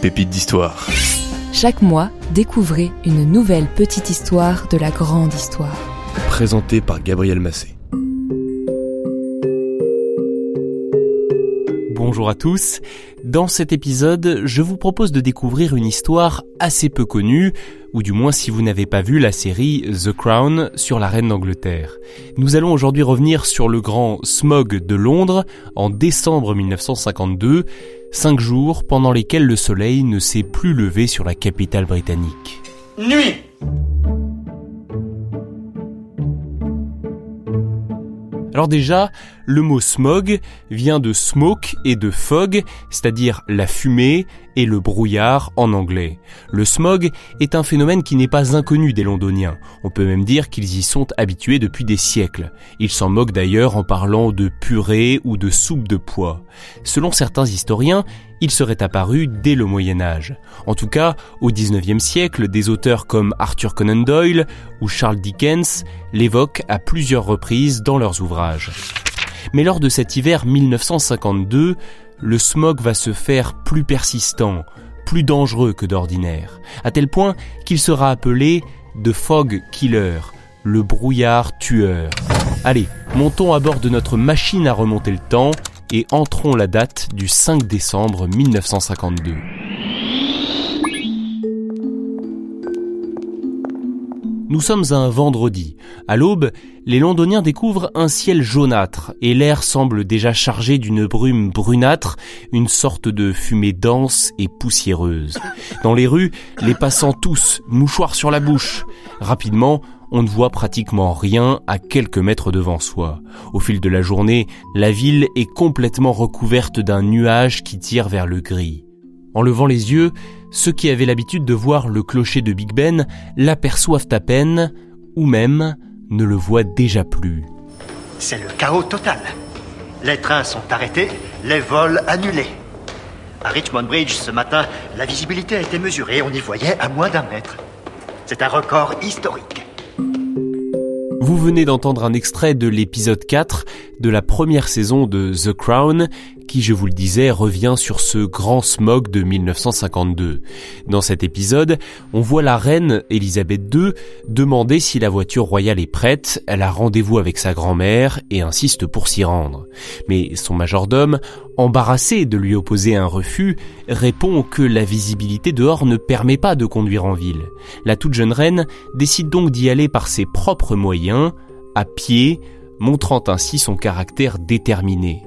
pépites d'histoire. Chaque mois, découvrez une nouvelle petite histoire de la grande histoire. Présenté par Gabriel Massé. Bonjour à tous. Dans cet épisode, je vous propose de découvrir une histoire assez peu connue, ou du moins si vous n'avez pas vu la série The Crown sur la reine d'Angleterre. Nous allons aujourd'hui revenir sur le grand smog de Londres en décembre 1952, cinq jours pendant lesquels le soleil ne s'est plus levé sur la capitale britannique. Nuit Alors déjà, le mot smog vient de smoke et de fog, c'est-à-dire la fumée et le brouillard en anglais. Le smog est un phénomène qui n'est pas inconnu des londoniens. On peut même dire qu'ils y sont habitués depuis des siècles. Ils s'en moquent d'ailleurs en parlant de purée ou de soupe de pois. Selon certains historiens, il serait apparu dès le Moyen Âge. En tout cas, au XIXe siècle, des auteurs comme Arthur Conan Doyle ou Charles Dickens l'évoquent à plusieurs reprises dans leurs ouvrages. Mais lors de cet hiver 1952, le smog va se faire plus persistant, plus dangereux que d'ordinaire, à tel point qu'il sera appelé The Fog Killer, le brouillard tueur. Allez, montons à bord de notre machine à remonter le temps et entrons la date du 5 décembre 1952. Nous sommes un vendredi. À l'aube, les londoniens découvrent un ciel jaunâtre et l'air semble déjà chargé d'une brume brunâtre, une sorte de fumée dense et poussiéreuse. Dans les rues, les passants tous, mouchoirs sur la bouche. Rapidement, on ne voit pratiquement rien à quelques mètres devant soi. Au fil de la journée, la ville est complètement recouverte d'un nuage qui tire vers le gris. En levant les yeux, ceux qui avaient l'habitude de voir le clocher de Big Ben l'aperçoivent à peine, ou même ne le voient déjà plus. C'est le chaos total. Les trains sont arrêtés, les vols annulés. À Richmond Bridge, ce matin, la visibilité a été mesurée, on y voyait à moins d'un mètre. C'est un record historique. Vous venez d'entendre un extrait de l'épisode 4 de la première saison de The Crown qui, je vous le disais, revient sur ce grand smog de 1952. Dans cet épisode, on voit la reine Elisabeth II demander si la voiture royale est prête, elle a rendez-vous avec sa grand-mère et insiste pour s'y rendre. Mais son majordome, embarrassé de lui opposer un refus, répond que la visibilité dehors ne permet pas de conduire en ville. La toute jeune reine décide donc d'y aller par ses propres moyens, à pied, montrant ainsi son caractère déterminé.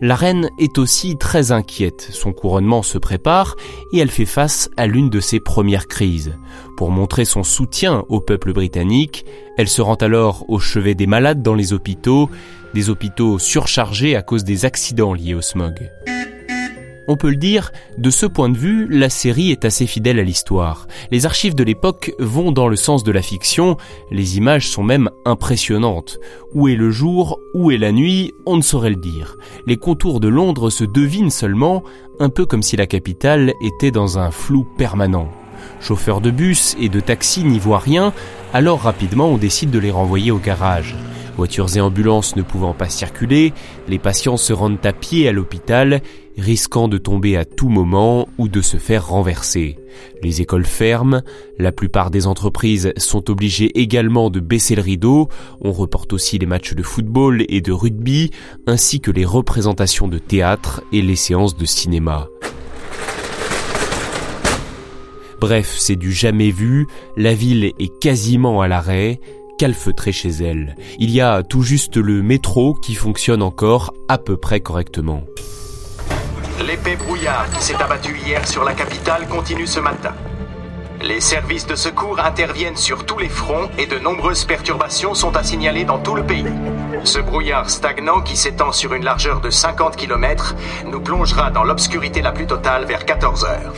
La reine est aussi très inquiète, son couronnement se prépare et elle fait face à l'une de ses premières crises. Pour montrer son soutien au peuple britannique, elle se rend alors au chevet des malades dans les hôpitaux, des hôpitaux surchargés à cause des accidents liés au smog. On peut le dire, de ce point de vue, la série est assez fidèle à l'histoire. Les archives de l'époque vont dans le sens de la fiction, les images sont même impressionnantes. Où est le jour, où est la nuit, on ne saurait le dire. Les contours de Londres se devinent seulement, un peu comme si la capitale était dans un flou permanent. Chauffeurs de bus et de taxi n'y voient rien, alors rapidement on décide de les renvoyer au garage. Voitures et ambulances ne pouvant pas circuler, les patients se rendent à pied à l'hôpital, risquant de tomber à tout moment ou de se faire renverser. Les écoles ferment, la plupart des entreprises sont obligées également de baisser le rideau, on reporte aussi les matchs de football et de rugby, ainsi que les représentations de théâtre et les séances de cinéma. Bref, c'est du jamais vu, la ville est quasiment à l'arrêt, calfeutrée chez elle. Il y a tout juste le métro qui fonctionne encore à peu près correctement. L'épée brouillard qui s'est abattu hier sur la capitale continue ce matin. Les services de secours interviennent sur tous les fronts et de nombreuses perturbations sont à signaler dans tout le pays. Ce brouillard stagnant qui s'étend sur une largeur de 50 km nous plongera dans l'obscurité la plus totale vers 14 heures.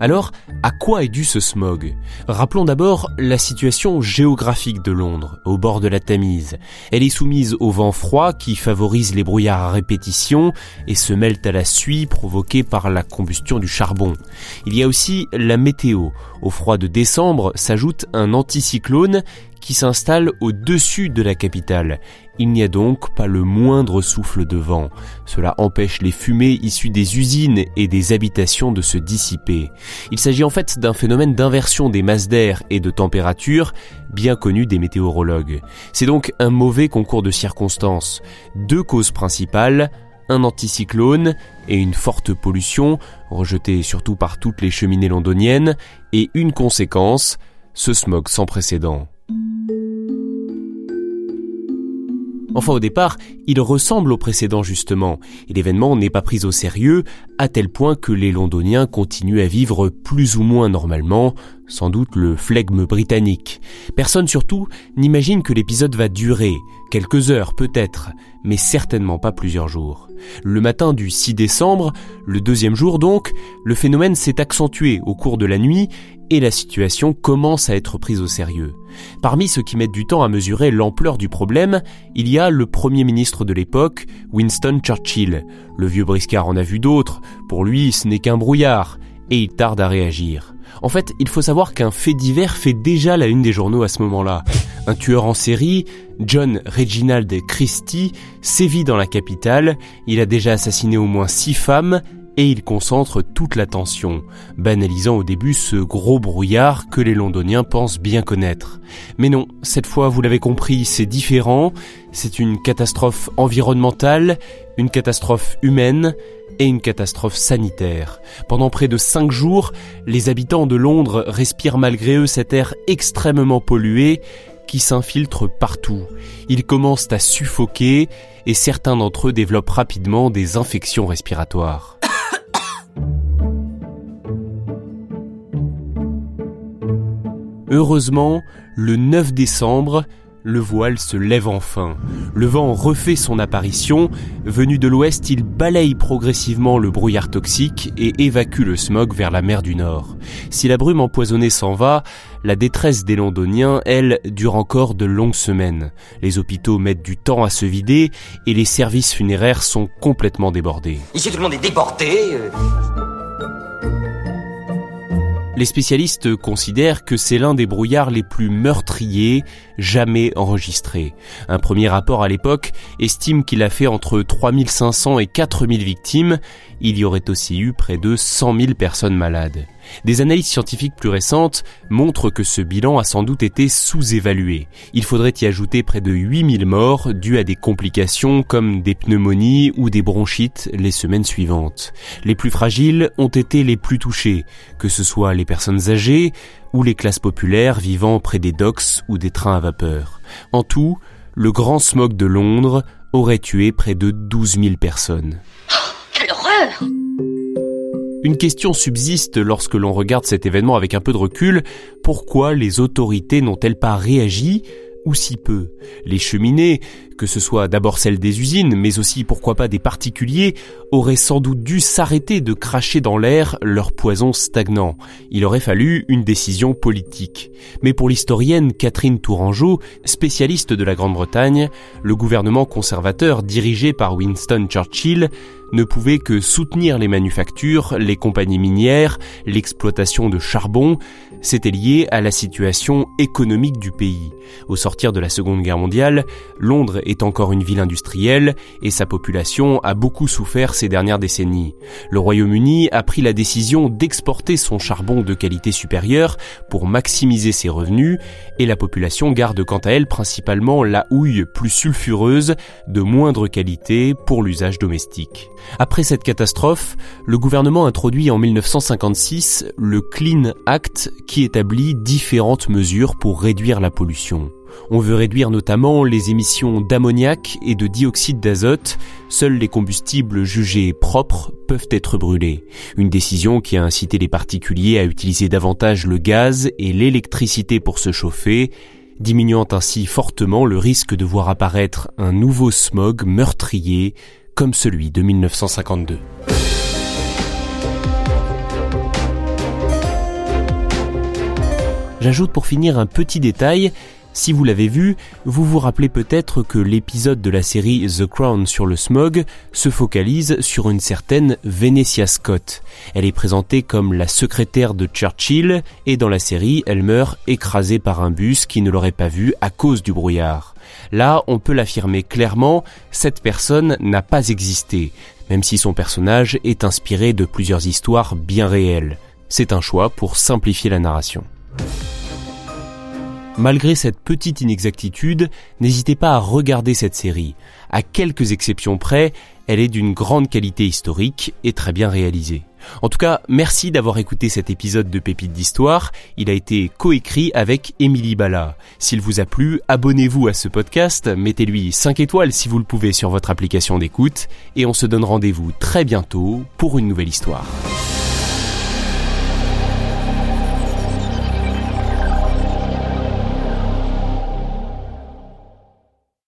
Alors, à quoi est dû ce smog? Rappelons d'abord la situation géographique de Londres, au bord de la Tamise. Elle est soumise au vent froid qui favorise les brouillards à répétition et se mêlent à la suie provoquée par la combustion du charbon. Il y a aussi la météo. Au froid de décembre s'ajoute un anticyclone qui s'installe au-dessus de la capitale. Il n'y a donc pas le moindre souffle de vent. Cela empêche les fumées issues des usines et des habitations de se dissiper. Il s'agit en fait d'un phénomène d'inversion des masses d'air et de température bien connu des météorologues. C'est donc un mauvais concours de circonstances. Deux causes principales, un anticyclone et une forte pollution, rejetée surtout par toutes les cheminées londoniennes, et une conséquence, ce smog sans précédent. Enfin au départ, il ressemble au précédent justement, et l'événement n'est pas pris au sérieux, à tel point que les Londoniens continuent à vivre plus ou moins normalement, sans doute le flegme britannique. Personne surtout n'imagine que l'épisode va durer, quelques heures peut-être, mais certainement pas plusieurs jours. Le matin du 6 décembre, le deuxième jour donc, le phénomène s'est accentué au cours de la nuit et la situation commence à être prise au sérieux. Parmi ceux qui mettent du temps à mesurer l'ampleur du problème, il y a le Premier ministre de l'époque, Winston Churchill. Le vieux briscard en a vu d'autres, pour lui ce n'est qu'un brouillard, et il tarde à réagir. En fait, il faut savoir qu'un fait divers fait déjà la une des journaux à ce moment-là. Un tueur en série, John Reginald Christie, sévit dans la capitale, il a déjà assassiné au moins six femmes et il concentre toute l'attention, banalisant au début ce gros brouillard que les londoniens pensent bien connaître. Mais non, cette fois vous l'avez compris, c'est différent, c'est une catastrophe environnementale, une catastrophe humaine et une catastrophe sanitaire. Pendant près de cinq jours, les habitants de Londres respirent malgré eux cet air extrêmement pollué qui s'infiltre partout. Ils commencent à suffoquer et certains d'entre eux développent rapidement des infections respiratoires. Heureusement, le 9 décembre, le voile se lève enfin. Le vent refait son apparition. Venu de l'ouest, il balaye progressivement le brouillard toxique et évacue le smog vers la mer du Nord. Si la brume empoisonnée s'en va, la détresse des Londoniens, elle, dure encore de longues semaines. Les hôpitaux mettent du temps à se vider et les services funéraires sont complètement débordés. Ici tout le monde est débordé. Les spécialistes considèrent que c'est l'un des brouillards les plus meurtriers jamais enregistrés. Un premier rapport à l'époque estime qu'il a fait entre 3500 et 4000 victimes. Il y aurait aussi eu près de 100 000 personnes malades. Des analyses scientifiques plus récentes montrent que ce bilan a sans doute été sous-évalué. Il faudrait y ajouter près de 8000 morts dues à des complications comme des pneumonies ou des bronchites les semaines suivantes. Les plus fragiles ont été les plus touchés, que ce soit les personnes âgées ou les classes populaires vivant près des docks ou des trains à vapeur. En tout, le grand smog de Londres aurait tué près de 12 000 personnes. quelle horreur question subsiste lorsque l'on regarde cet événement avec un peu de recul. Pourquoi les autorités n'ont-elles pas réagi? Ou si peu. Les cheminées, que ce soit d'abord celles des usines, mais aussi pourquoi pas des particuliers, auraient sans doute dû s'arrêter de cracher dans l'air leur poison stagnant. Il aurait fallu une décision politique. Mais pour l'historienne Catherine Tourangeau, spécialiste de la Grande-Bretagne, le gouvernement conservateur dirigé par Winston Churchill ne pouvait que soutenir les manufactures, les compagnies minières, l'exploitation de charbon, c'était lié à la situation économique du pays. Au sortir de la Seconde Guerre mondiale, Londres est encore une ville industrielle et sa population a beaucoup souffert ces dernières décennies. Le Royaume-Uni a pris la décision d'exporter son charbon de qualité supérieure pour maximiser ses revenus et la population garde quant à elle principalement la houille plus sulfureuse de moindre qualité pour l'usage domestique. Après cette catastrophe, le gouvernement introduit en 1956 le Clean Act qui établit différentes mesures pour réduire la pollution. On veut réduire notamment les émissions d'ammoniac et de dioxyde d'azote. Seuls les combustibles jugés propres peuvent être brûlés. Une décision qui a incité les particuliers à utiliser davantage le gaz et l'électricité pour se chauffer, diminuant ainsi fortement le risque de voir apparaître un nouveau smog meurtrier comme celui de 1952. J'ajoute pour finir un petit détail, Si vous l'avez vu, vous vous rappelez peut-être que l'épisode de la série The Crown sur le smog se focalise sur une certaine Venetia Scott. Elle est présentée comme la secrétaire de Churchill et dans la série, elle meurt écrasée par un bus qui ne l'aurait pas vue à cause du brouillard. Là, on peut l'affirmer clairement, cette personne n'a pas existé, même si son personnage est inspiré de plusieurs histoires bien réelles. C'est un choix pour simplifier la narration. Malgré cette petite inexactitude, n'hésitez pas à regarder cette série. À quelques exceptions près, elle est d'une grande qualité historique et très bien réalisée. En tout cas, merci d'avoir écouté cet épisode de Pépites d'Histoire. Il a été coécrit avec Émilie Bala. S'il vous a plu, abonnez-vous à ce podcast, mettez-lui 5 étoiles si vous le pouvez sur votre application d'écoute, et on se donne rendez-vous très bientôt pour une nouvelle histoire.